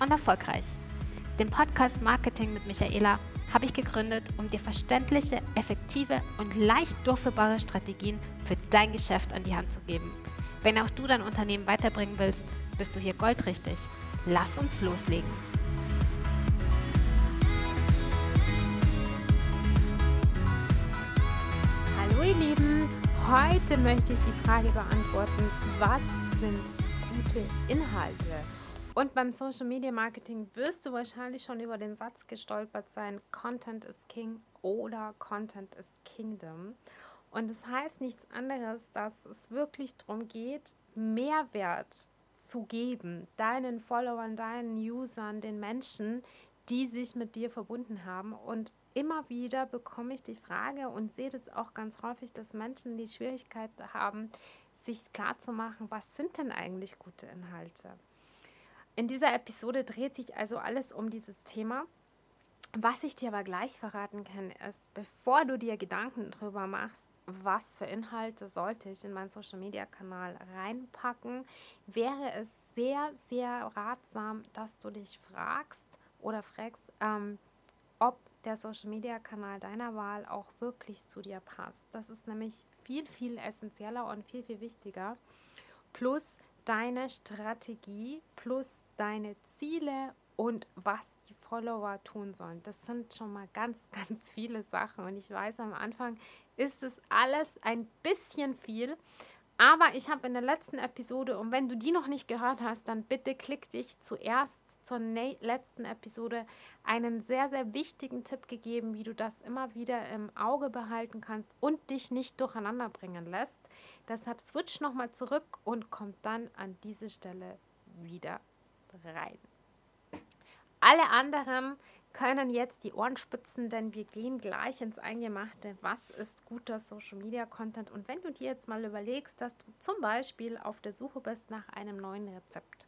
und erfolgreich. Den Podcast Marketing mit Michaela habe ich gegründet, um dir verständliche, effektive und leicht durchführbare Strategien für dein Geschäft an die Hand zu geben. Wenn auch du dein Unternehmen weiterbringen willst, bist du hier goldrichtig. Lass uns loslegen. Hallo ihr Lieben, heute möchte ich die Frage beantworten, was sind gute Inhalte? Und beim Social Media Marketing wirst du wahrscheinlich schon über den Satz gestolpert sein, Content is King oder Content is Kingdom. Und das heißt nichts anderes, dass es wirklich darum geht, Mehrwert zu geben, deinen Followern, deinen Usern, den Menschen, die sich mit dir verbunden haben. Und immer wieder bekomme ich die Frage und sehe das auch ganz häufig, dass Menschen die Schwierigkeit haben, sich klarzumachen, was sind denn eigentlich gute Inhalte? In dieser Episode dreht sich also alles um dieses Thema. Was ich dir aber gleich verraten kann, ist, bevor du dir Gedanken darüber machst, was für Inhalte sollte ich in meinen Social Media Kanal reinpacken, wäre es sehr, sehr ratsam, dass du dich fragst oder fragst, ähm, ob der Social Media Kanal deiner Wahl auch wirklich zu dir passt. Das ist nämlich viel, viel essentieller und viel, viel wichtiger. Plus, deine Strategie plus deine Ziele und was die Follower tun sollen. Das sind schon mal ganz, ganz viele Sachen. Und ich weiß, am Anfang ist es alles ein bisschen viel. Aber ich habe in der letzten Episode, und wenn du die noch nicht gehört hast, dann bitte klick dich zuerst zur letzten Episode einen sehr, sehr wichtigen Tipp gegeben, wie du das immer wieder im Auge behalten kannst und dich nicht durcheinander bringen lässt. Deshalb switch nochmal zurück und komm dann an diese Stelle wieder rein. Alle anderen können jetzt die Ohren spitzen, denn wir gehen gleich ins Eingemachte. Was ist guter Social Media Content? Und wenn du dir jetzt mal überlegst, dass du zum Beispiel auf der Suche bist nach einem neuen Rezept.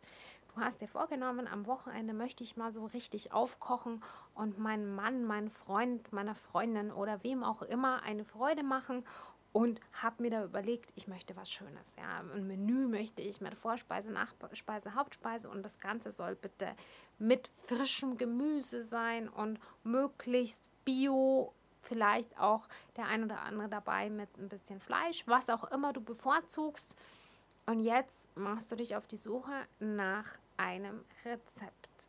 Du hast dir vorgenommen, am Wochenende möchte ich mal so richtig aufkochen und meinem Mann, meinem Freund, meiner Freundin oder wem auch immer eine Freude machen und habe mir da überlegt, ich möchte was Schönes. Ja, ein Menü möchte ich mit Vorspeise, Nachspeise, Hauptspeise und das Ganze soll bitte mit frischem Gemüse sein und möglichst bio. Vielleicht auch der ein oder andere dabei mit ein bisschen Fleisch, was auch immer du bevorzugst. Und jetzt machst du dich auf die Suche nach einem Rezept.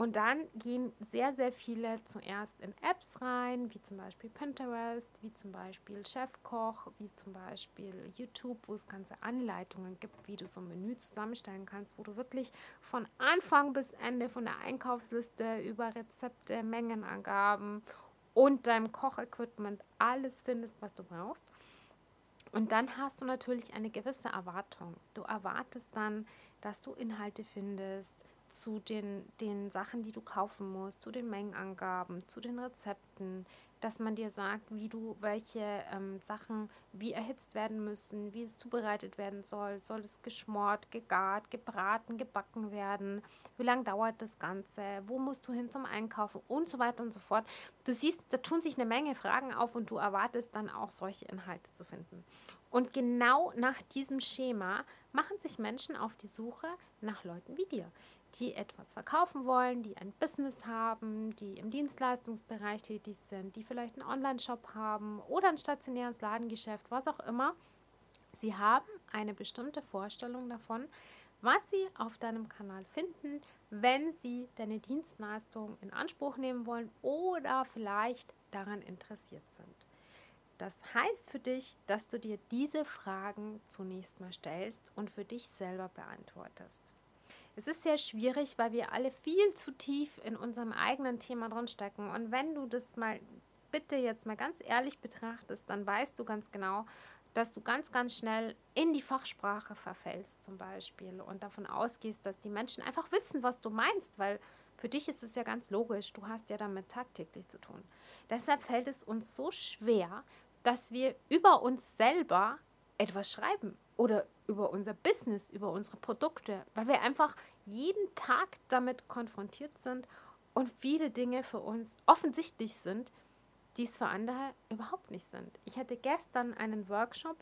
Und dann gehen sehr, sehr viele zuerst in Apps rein, wie zum Beispiel Pinterest, wie zum Beispiel Chefkoch, wie zum Beispiel YouTube, wo es ganze Anleitungen gibt, wie du so ein Menü zusammenstellen kannst, wo du wirklich von Anfang bis Ende von der Einkaufsliste über Rezepte, Mengenangaben und deinem Kochequipment alles findest, was du brauchst. Und dann hast du natürlich eine gewisse Erwartung. Du erwartest dann, dass du Inhalte findest, zu den, den Sachen, die du kaufen musst, zu den Mengenangaben, zu den Rezepten, dass man dir sagt, wie du welche ähm, Sachen wie erhitzt werden müssen, wie es zubereitet werden soll, soll es geschmort, gegart, gebraten, gebacken werden, wie lange dauert das Ganze, wo musst du hin zum Einkaufen? Und so weiter und so fort. Du siehst, da tun sich eine Menge Fragen auf und du erwartest dann auch solche Inhalte zu finden. Und genau nach diesem Schema machen sich Menschen auf die Suche nach Leuten wie dir, die etwas verkaufen wollen, die ein Business haben, die im Dienstleistungsbereich tätig sind, die vielleicht einen Online-Shop haben oder ein stationäres Ladengeschäft, was auch immer. Sie haben eine bestimmte Vorstellung davon, was sie auf deinem Kanal finden, wenn sie deine Dienstleistung in Anspruch nehmen wollen oder vielleicht daran interessiert sind. Das heißt für dich, dass du dir diese Fragen zunächst mal stellst und für dich selber beantwortest. Es ist sehr schwierig, weil wir alle viel zu tief in unserem eigenen Thema drin stecken. Und wenn du das mal bitte jetzt mal ganz ehrlich betrachtest, dann weißt du ganz genau, dass du ganz, ganz schnell in die Fachsprache verfällst zum Beispiel und davon ausgehst, dass die Menschen einfach wissen, was du meinst, weil Für dich ist es ja ganz logisch, du hast ja damit tagtäglich zu tun. Deshalb fällt es uns so schwer, dass wir über uns selber etwas schreiben oder über unser Business, über unsere Produkte, weil wir einfach jeden Tag damit konfrontiert sind und viele Dinge für uns offensichtlich sind, die es für andere überhaupt nicht sind. Ich hatte gestern einen Workshop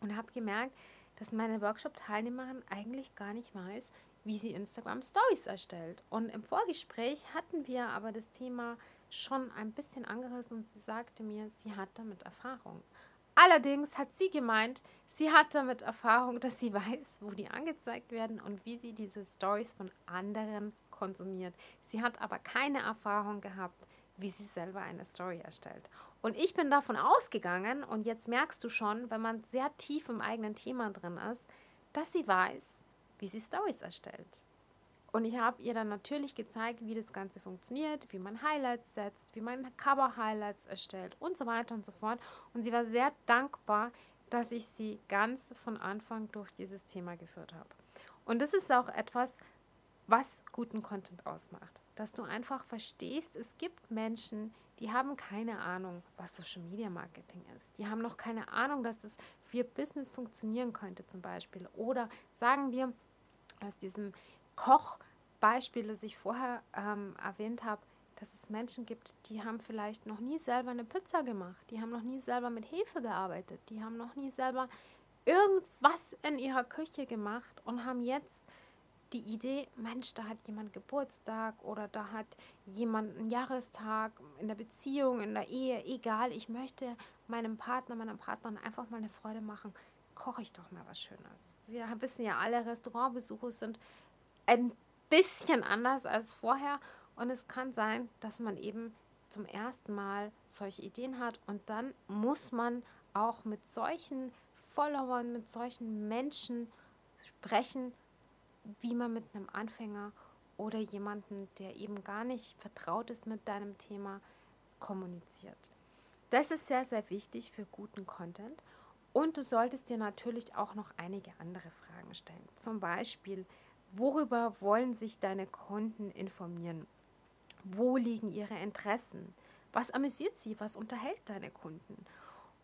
und habe gemerkt, dass meine Workshop-Teilnehmerin eigentlich gar nicht weiß, wie sie Instagram Stories erstellt. Und im Vorgespräch hatten wir aber das Thema schon ein bisschen angerissen und sie sagte mir, sie hat damit Erfahrung. Allerdings hat sie gemeint, sie hat damit Erfahrung, dass sie weiß, wo die angezeigt werden und wie sie diese Stories von anderen konsumiert. Sie hat aber keine Erfahrung gehabt, wie sie selber eine Story erstellt. Und ich bin davon ausgegangen, und jetzt merkst du schon, wenn man sehr tief im eigenen Thema drin ist, dass sie weiß, wie sie Stories erstellt. Und ich habe ihr dann natürlich gezeigt, wie das Ganze funktioniert, wie man Highlights setzt, wie man Cover-Highlights erstellt und so weiter und so fort. Und sie war sehr dankbar, dass ich sie ganz von Anfang durch dieses Thema geführt habe. Und das ist auch etwas, was guten Content ausmacht. Dass du einfach verstehst, es gibt Menschen, die haben keine Ahnung, was Social Media Marketing ist. Die haben noch keine Ahnung, dass das für Business funktionieren könnte zum Beispiel. Oder sagen wir, aus diesem Kochbeispiel, das ich vorher ähm, erwähnt habe, dass es Menschen gibt, die haben vielleicht noch nie selber eine Pizza gemacht, die haben noch nie selber mit Hefe gearbeitet, die haben noch nie selber irgendwas in ihrer Küche gemacht und haben jetzt die Idee, Mensch, da hat jemand Geburtstag oder da hat jemand einen Jahrestag in der Beziehung, in der Ehe, egal, ich möchte meinem Partner, meiner Partnerin einfach mal eine Freude machen, koche ich doch mal was Schönes. Wir wissen ja alle, Restaurantbesuche sind ein bisschen anders als vorher und es kann sein, dass man eben zum ersten Mal solche Ideen hat und dann muss man auch mit solchen Followern, mit solchen Menschen sprechen, wie man mit einem Anfänger oder jemanden, der eben gar nicht vertraut ist mit deinem Thema, kommuniziert. Das ist sehr, sehr wichtig für guten Content. Und du solltest dir natürlich auch noch einige andere Fragen stellen. Zum Beispiel, worüber wollen sich deine Kunden informieren? Wo liegen ihre Interessen? Was amüsiert sie? Was unterhält deine Kunden?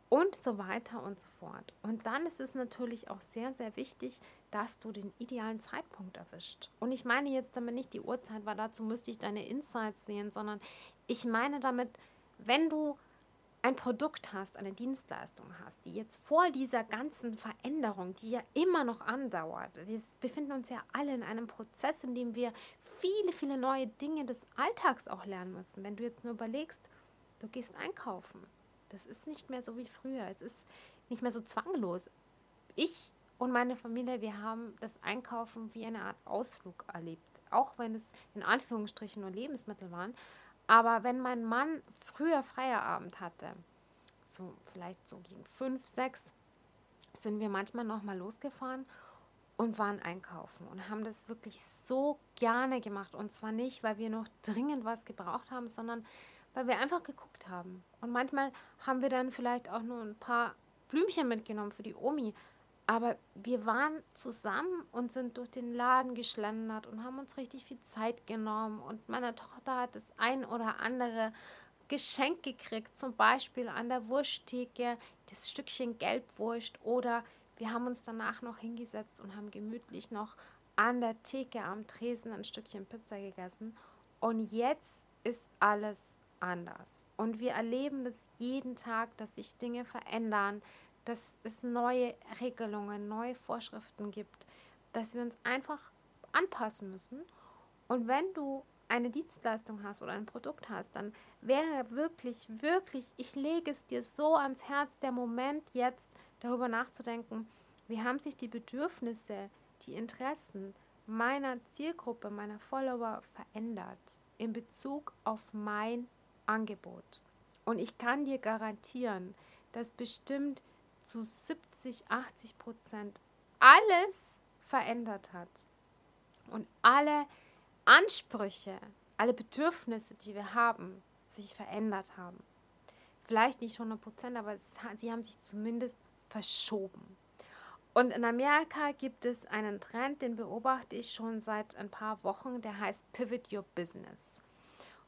und so weiter und so fort. Und dann ist es natürlich auch sehr, sehr wichtig, dass du den idealen Zeitpunkt erwischt. Und ich meine jetzt damit nicht die Uhrzeit, weil dazu müsste ich deine Insights sehen, sondern ich meine damit, wenn du ein Produkt hast, eine Dienstleistung hast, die jetzt vor dieser ganzen Veränderung, die ja immer noch andauert, wir befinden uns ja alle in einem Prozess, in dem wir viele, viele neue Dinge des Alltags auch lernen müssen. Wenn du jetzt nur überlegst, du gehst einkaufen, das ist nicht mehr so wie früher. Es ist nicht mehr so zwanglos. Ich und meine Familie, wir haben das Einkaufen wie eine Art Ausflug erlebt. Auch wenn es in Anführungsstrichen nur Lebensmittel waren. Aber wenn mein Mann früher Feierabend hatte, so vielleicht so gegen fünf, sechs, sind wir manchmal noch mal losgefahren und waren einkaufen und haben das wirklich so gerne gemacht. Und zwar nicht, weil wir noch dringend was gebraucht haben, sondern weil wir einfach geguckt haben. Und manchmal haben wir dann vielleicht auch nur ein paar Blümchen mitgenommen für die Omi. Aber wir waren zusammen und sind durch den Laden geschlendert und haben uns richtig viel Zeit genommen. Und meine Tochter hat das ein oder andere Geschenk gekriegt, zum Beispiel an der Wursttheke das Stückchen Gelbwurst. Oder wir haben uns danach noch hingesetzt und haben gemütlich noch an der Theke am Tresen ein Stückchen Pizza gegessen. Und jetzt ist alles anders. Und wir erleben das jeden Tag, dass sich Dinge verändern, dass es neue Regelungen, neue Vorschriften gibt, dass wir uns einfach anpassen müssen. Und wenn du eine Dienstleistung hast oder ein Produkt hast, dann wäre wirklich, wirklich, ich lege es dir so ans Herz, der Moment jetzt darüber nachzudenken, wie haben sich die Bedürfnisse, die Interessen meiner Zielgruppe, meiner Follower verändert in Bezug auf mein Angebot. Und ich kann dir garantieren, dass bestimmt zu 70, 80 Prozent alles verändert hat. Und alle Ansprüche, alle Bedürfnisse, die wir haben, sich verändert haben. Vielleicht nicht 100 Prozent, aber es, sie haben sich zumindest verschoben. Und in Amerika gibt es einen Trend, den beobachte ich schon seit ein paar Wochen, der heißt Pivot Your Business.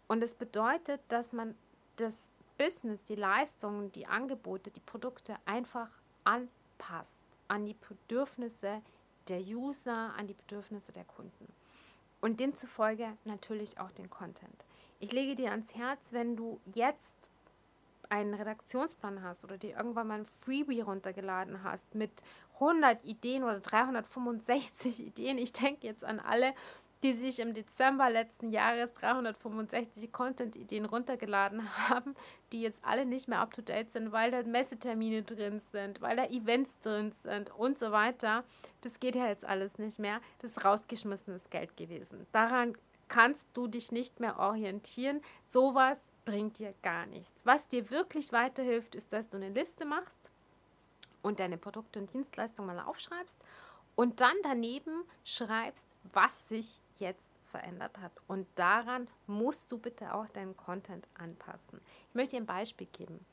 Und es das bedeutet, dass man das Business, die Leistungen, die Angebote, die Produkte einfach anpasst an die Bedürfnisse der User, an die Bedürfnisse der Kunden. Und demzufolge natürlich auch den Content. Ich lege dir ans Herz, wenn du jetzt einen Redaktionsplan hast oder dir irgendwann mal ein Freebie runtergeladen hast mit 100 Ideen oder 365 Ideen. Ich denke jetzt an alle, die sich im Dezember letzten Jahres 365 Content-Ideen runtergeladen haben, die jetzt alle nicht mehr up-to-date sind, weil da Messetermine drin sind, weil da Events drin sind und so weiter. Das geht ja jetzt alles nicht mehr. Das ist rausgeschmissenes Geld gewesen. Daran kannst du dich nicht mehr orientieren. Sowas bringt dir gar nichts. Was dir wirklich weiterhilft, ist, dass du eine Liste machst und deine Produkte und Dienstleistungen mal aufschreibst und dann daneben schreibst, was sich jetzt verändert hat. Und daran musst du bitte auch deinen Content anpassen. Ich möchte dir ein Beispiel geben.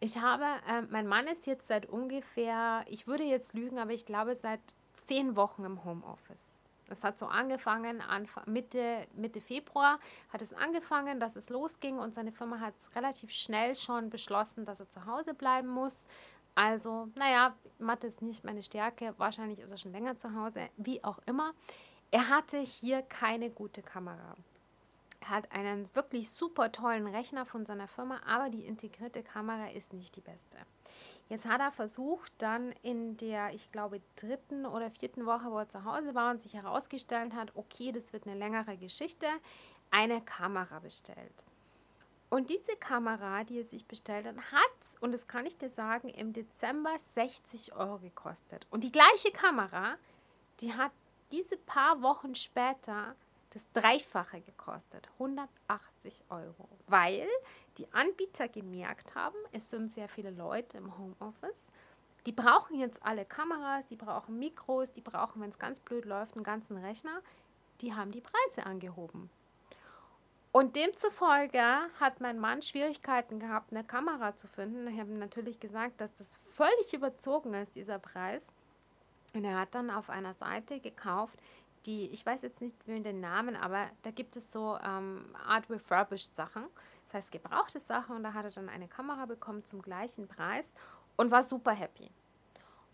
Ich habe, äh, mein Mann ist jetzt seit ungefähr, ich würde jetzt lügen, aber ich glaube seit zehn Wochen im Homeoffice. Das hat so angefangen, Anfang, Mitte, Mitte Februar hat es angefangen, dass es losging und seine Firma hat relativ schnell schon beschlossen, dass er zu Hause bleiben muss. Also, naja, Mathe ist nicht meine Stärke, wahrscheinlich ist er schon länger zu Hause, wie auch immer. Er hatte hier keine gute Kamera. Er hat einen wirklich super tollen Rechner von seiner Firma, aber die integrierte Kamera ist nicht die beste. Jetzt hat er versucht, dann in der, ich glaube, dritten oder vierten Woche, wo er zu Hause war und sich herausgestellt hat, okay, das wird eine längere Geschichte, eine Kamera bestellt. Und diese Kamera, die er sich bestellt hat, hat, und das kann ich dir sagen, im Dezember 60 Euro gekostet. Und die gleiche Kamera, die hat diese paar Wochen später das Dreifache gekostet, 180 Euro, weil die Anbieter gemerkt haben, es sind sehr viele Leute im Homeoffice, die brauchen jetzt alle Kameras, die brauchen Mikros, die brauchen, wenn es ganz blöd läuft, einen ganzen Rechner, die haben die Preise angehoben. Und demzufolge hat mein Mann Schwierigkeiten gehabt, eine Kamera zu finden. Ich habe natürlich gesagt, dass das völlig überzogen ist, dieser Preis. Und er hat dann auf einer Seite gekauft, die, ich weiß jetzt nicht den Namen, aber da gibt es so ähm, Art Refurbished Sachen, das heißt gebrauchte Sachen und da hat er dann eine Kamera bekommen zum gleichen Preis und war super happy.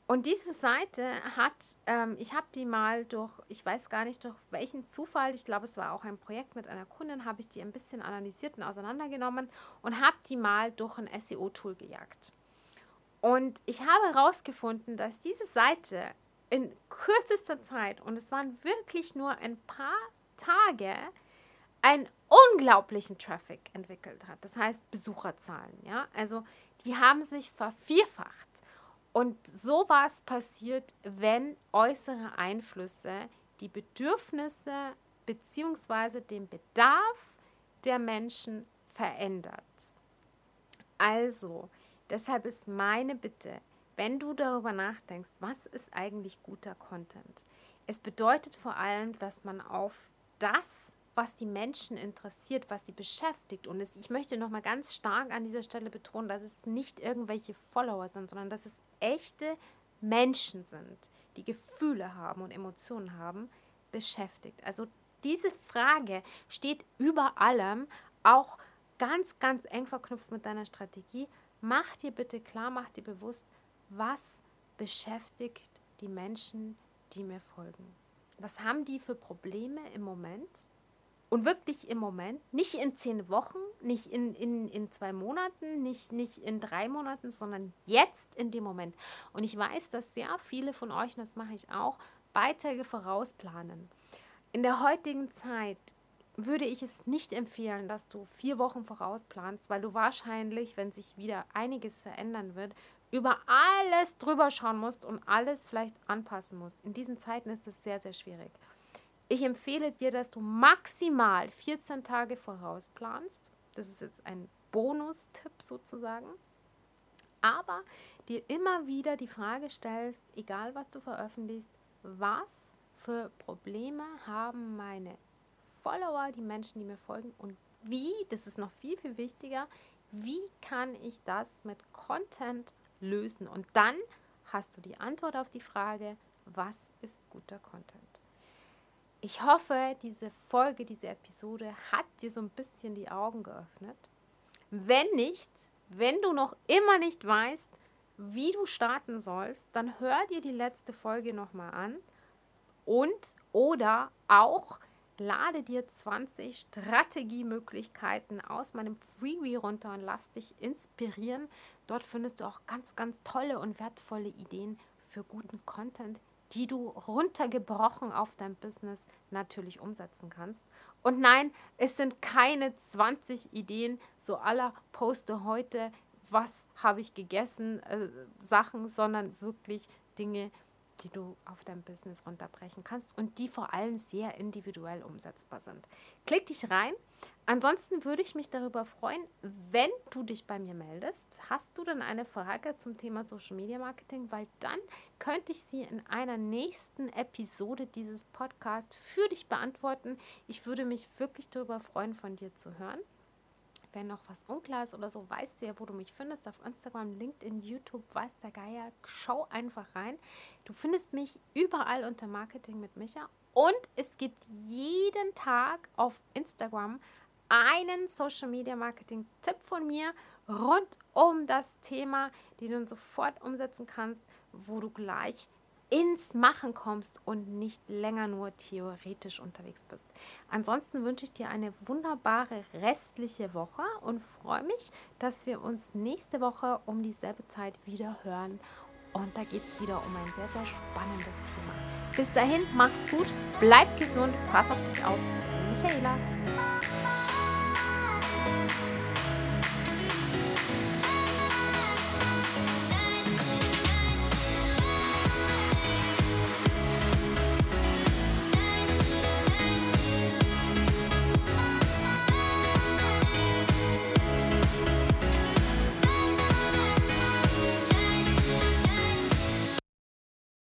Und diese Seite hat, ähm, ich habe die mal durch, ich weiß gar nicht durch welchen Zufall, ich glaube es war auch ein Projekt mit einer Kundin, habe ich die ein bisschen analysiert und auseinandergenommen und habe die mal durch ein SEO-Tool gejagt. Und ich habe herausgefunden, dass diese Seite in kürzester Zeit, und es waren wirklich nur ein paar Tage, einen unglaublichen Traffic entwickelt hat. Das heißt Besucherzahlen. Ja? Also die haben sich vervierfacht. Und sowas passiert, wenn äußere Einflüsse die Bedürfnisse bzw. den Bedarf der Menschen verändert. Also, deshalb ist meine Bitte, wenn du darüber nachdenkst, was ist eigentlich guter Content? Es bedeutet vor allem, dass man auf das, was die Menschen interessiert, was sie beschäftigt. Und es, ich möchte nochmal ganz stark an dieser Stelle betonen, dass es nicht irgendwelche Follower sind, sondern dass es echte Menschen sind, die Gefühle haben und Emotionen haben, beschäftigt. Also diese Frage steht über allem, auch ganz, ganz eng verknüpft mit deiner Strategie. Mach dir bitte klar, mach dir bewusst, was beschäftigt die Menschen, die mir folgen? Was haben die für Probleme im Moment? Und wirklich im Moment, nicht in zehn Wochen, nicht in, in, in zwei Monaten, nicht, nicht in drei Monaten, sondern jetzt in dem Moment. Und ich weiß, dass sehr viele von euch, und das mache ich auch, Beiträge vorausplanen. In der heutigen Zeit würde ich es nicht empfehlen, dass du vier Wochen vorausplanst, weil du wahrscheinlich, wenn sich wieder einiges verändern wird, über alles drüber schauen musst und alles vielleicht anpassen musst. In diesen Zeiten ist das sehr, sehr schwierig. Ich empfehle dir, dass du maximal 14 Tage voraus planst. Das ist jetzt ein Bonustipp sozusagen. Aber dir immer wieder die Frage stellst, egal was du veröffentlichst, was für Probleme haben meine Follower, die Menschen, die mir folgen und wie, das ist noch viel, viel wichtiger, wie kann ich das mit Content lösen. Und dann hast du die Antwort auf die Frage, was ist guter Content? Ich hoffe, diese Folge, diese Episode hat dir so ein bisschen die Augen geöffnet. Wenn nicht, wenn du noch immer nicht weißt, wie du starten sollst, dann hör dir die letzte Folge nochmal an und oder auch lade dir 20 Strategiemöglichkeiten aus meinem Freebie runter und lass dich inspirieren. Dort findest du auch ganz, ganz tolle und wertvolle Ideen für guten Content, die du runtergebrochen auf dein Business natürlich umsetzen kannst. Und nein, es sind keine 20 Ideen, so aller poste heute, was habe ich gegessen, äh, Sachen, sondern wirklich Dinge, die du auf dein Business runterbrechen kannst und die vor allem sehr individuell umsetzbar sind. Klick dich rein. Ansonsten würde ich mich darüber freuen, wenn du dich bei mir meldest. Hast du dann eine Frage zum Thema Social Media Marketing? Weil dann könnte ich sie in einer nächsten Episode dieses Podcasts für dich beantworten. Ich würde mich wirklich darüber freuen, von dir zu hören. Wenn noch was unklar ist oder so, weißt du ja, wo du mich findest. Auf Instagram, LinkedIn, YouTube, weiß der Geier. Schau einfach rein. Du findest mich überall unter Marketing mit Micha. Und es gibt jeden Tag auf Instagram einen Social Media Marketing Tipp von mir rund um das Thema, den du sofort umsetzen kannst, wo du gleich ins Machen kommst und nicht länger nur theoretisch unterwegs bist. Ansonsten wünsche ich dir eine wunderbare restliche Woche und freue mich, dass wir uns nächste Woche um dieselbe Zeit wieder hören. Und da geht es wieder um ein sehr, sehr spannendes Thema. Bis dahin, mach's gut, bleib gesund, pass auf dich auf. Michaela.